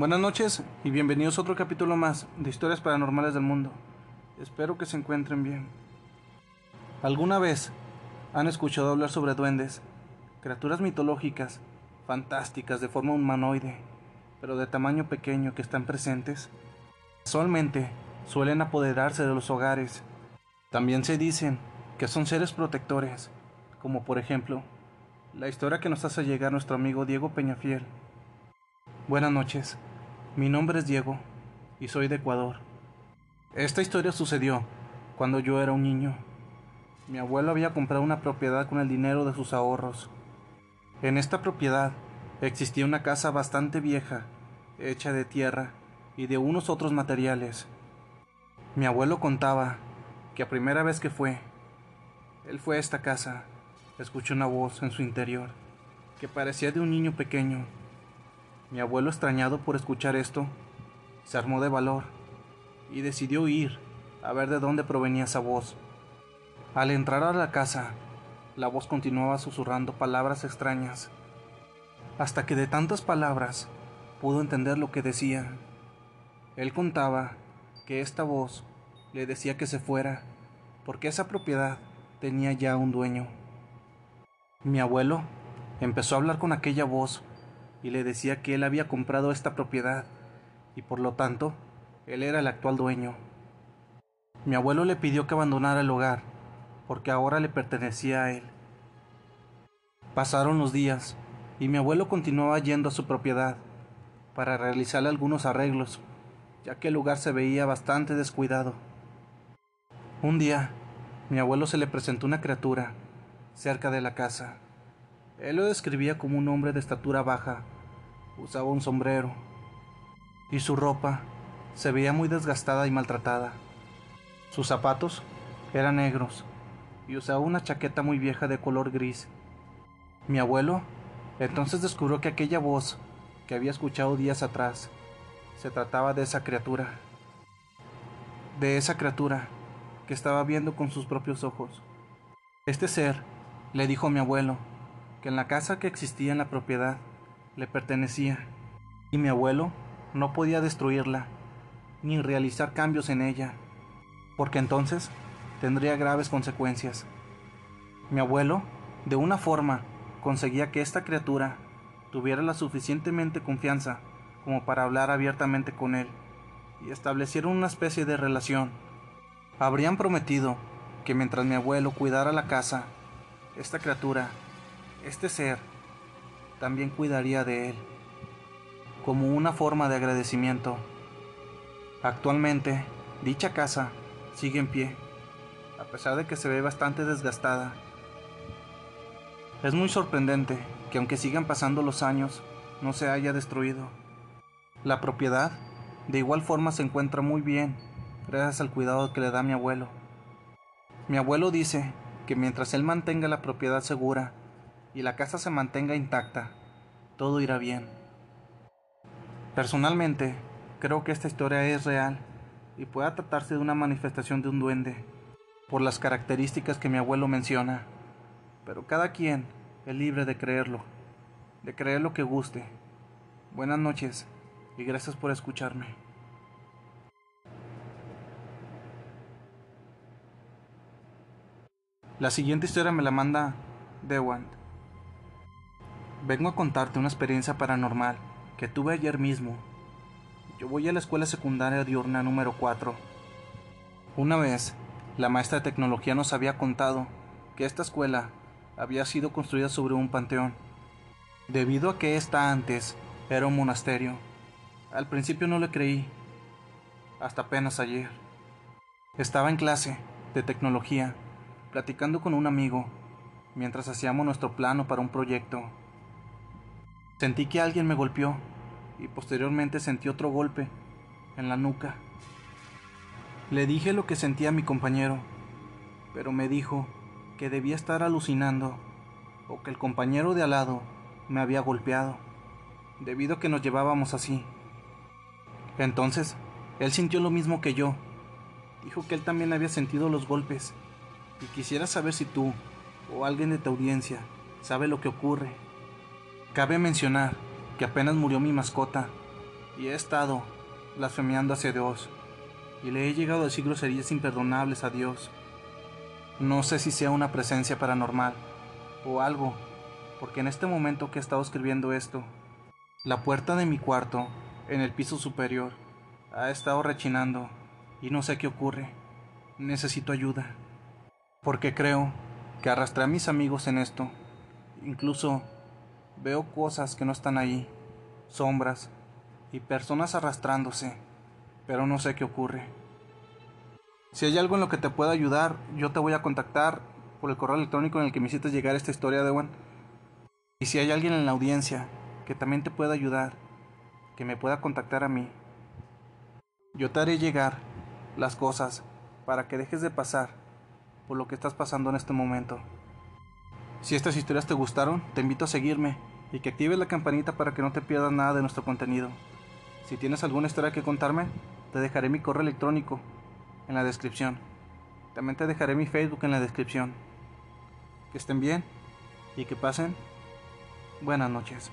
Buenas noches y bienvenidos a otro capítulo más de Historias Paranormales del Mundo. Espero que se encuentren bien. ¿Alguna vez han escuchado hablar sobre duendes? Criaturas mitológicas, fantásticas de forma humanoide, pero de tamaño pequeño que están presentes. Casualmente suelen apoderarse de los hogares. También se dicen que son seres protectores, como por ejemplo la historia que nos hace llegar nuestro amigo Diego Peñafiel. Buenas noches, mi nombre es Diego y soy de Ecuador. Esta historia sucedió cuando yo era un niño. Mi abuelo había comprado una propiedad con el dinero de sus ahorros. En esta propiedad existía una casa bastante vieja, hecha de tierra y de unos otros materiales. Mi abuelo contaba que a primera vez que fue, él fue a esta casa escuché una voz en su interior que parecía de un niño pequeño. Mi abuelo, extrañado por escuchar esto, se armó de valor y decidió ir a ver de dónde provenía esa voz. Al entrar a la casa, la voz continuaba susurrando palabras extrañas, hasta que de tantas palabras pudo entender lo que decía. Él contaba que esta voz le decía que se fuera, porque esa propiedad tenía ya un dueño. Mi abuelo empezó a hablar con aquella voz y le decía que él había comprado esta propiedad y por lo tanto él era el actual dueño. Mi abuelo le pidió que abandonara el hogar porque ahora le pertenecía a él. Pasaron los días y mi abuelo continuaba yendo a su propiedad para realizarle algunos arreglos, ya que el lugar se veía bastante descuidado. Un día, mi abuelo se le presentó una criatura cerca de la casa. Él lo describía como un hombre de estatura baja, usaba un sombrero y su ropa se veía muy desgastada y maltratada. Sus zapatos eran negros y usaba una chaqueta muy vieja de color gris. Mi abuelo entonces descubrió que aquella voz que había escuchado días atrás se trataba de esa criatura, de esa criatura que estaba viendo con sus propios ojos. Este ser le dijo a mi abuelo que en la casa que existía en la propiedad le pertenecía y mi abuelo no podía destruirla ni realizar cambios en ella, porque entonces tendría graves consecuencias. Mi abuelo, de una forma, conseguía que esta criatura tuviera la suficientemente confianza como para hablar abiertamente con él y establecieron una especie de relación. Habrían prometido que mientras mi abuelo cuidara la casa, esta criatura, este ser, también cuidaría de él, como una forma de agradecimiento. Actualmente, dicha casa sigue en pie, a pesar de que se ve bastante desgastada. Es muy sorprendente que aunque sigan pasando los años, no se haya destruido. La propiedad, de igual forma, se encuentra muy bien, gracias al cuidado que le da mi abuelo. Mi abuelo dice que mientras él mantenga la propiedad segura y la casa se mantenga intacta, todo irá bien. Personalmente, creo que esta historia es real y pueda tratarse de una manifestación de un duende, por las características que mi abuelo menciona, pero cada quien es libre de creerlo, de creer lo que guste. Buenas noches y gracias por escucharme. La siguiente historia me la manda Dewant. Vengo a contarte una experiencia paranormal que tuve ayer mismo. Yo voy a la escuela secundaria diurna número 4. Una vez, la maestra de tecnología nos había contado que esta escuela había sido construida sobre un panteón, debido a que esta antes era un monasterio. Al principio no le creí, hasta apenas ayer. Estaba en clase de tecnología platicando con un amigo mientras hacíamos nuestro plano para un proyecto. Sentí que alguien me golpeó y posteriormente sentí otro golpe en la nuca. Le dije lo que sentía a mi compañero, pero me dijo que debía estar alucinando o que el compañero de al lado me había golpeado, debido a que nos llevábamos así. Entonces, él sintió lo mismo que yo. Dijo que él también había sentido los golpes y quisiera saber si tú o alguien de tu audiencia sabe lo que ocurre. Cabe mencionar que apenas murió mi mascota y he estado blasfemiando hacia Dios y le he llegado a decir groserías imperdonables a Dios. No sé si sea una presencia paranormal o algo, porque en este momento que he estado escribiendo esto, la puerta de mi cuarto, en el piso superior, ha estado rechinando y no sé qué ocurre. Necesito ayuda. Porque creo que arrastré a mis amigos en esto. Incluso veo cosas que no están ahí, sombras y personas arrastrándose, pero no sé qué ocurre. Si hay algo en lo que te pueda ayudar, yo te voy a contactar por el correo electrónico en el que me hiciste llegar esta historia de Juan. Y si hay alguien en la audiencia que también te pueda ayudar, que me pueda contactar a mí, yo te haré llegar las cosas para que dejes de pasar por lo que estás pasando en este momento. Si estas historias te gustaron, te invito a seguirme y que actives la campanita para que no te pierdas nada de nuestro contenido. Si tienes alguna historia que contarme, te dejaré mi correo electrónico en la descripción. También te dejaré mi Facebook en la descripción. Que estén bien y que pasen buenas noches.